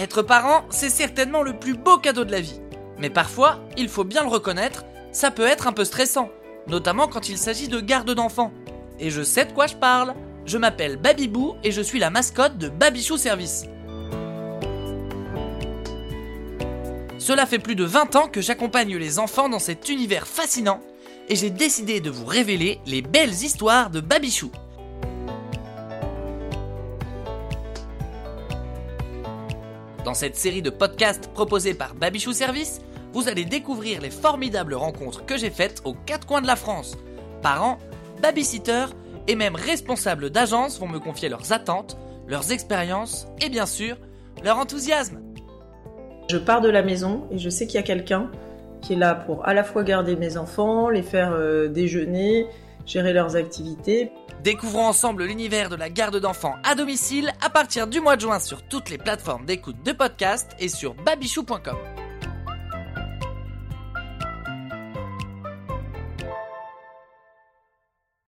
Être parent, c'est certainement le plus beau cadeau de la vie. Mais parfois, il faut bien le reconnaître, ça peut être un peu stressant, notamment quand il s'agit de garde d'enfants. Et je sais de quoi je parle. Je m'appelle Babibou et je suis la mascotte de Babichou Service. Cela fait plus de 20 ans que j'accompagne les enfants dans cet univers fascinant et j'ai décidé de vous révéler les belles histoires de Babichou. Dans cette série de podcasts proposés par Babichou Service, vous allez découvrir les formidables rencontres que j'ai faites aux quatre coins de la France. Parents, babysitters et même responsables d'agences vont me confier leurs attentes, leurs expériences et bien sûr, leur enthousiasme. Je pars de la maison et je sais qu'il y a quelqu'un qui est là pour à la fois garder mes enfants, les faire euh, déjeuner, gérer leurs activités. Découvrons ensemble l'univers de la garde d'enfants à domicile à partir du mois de juin sur toutes les plateformes d'écoute de podcast et sur babichou.com.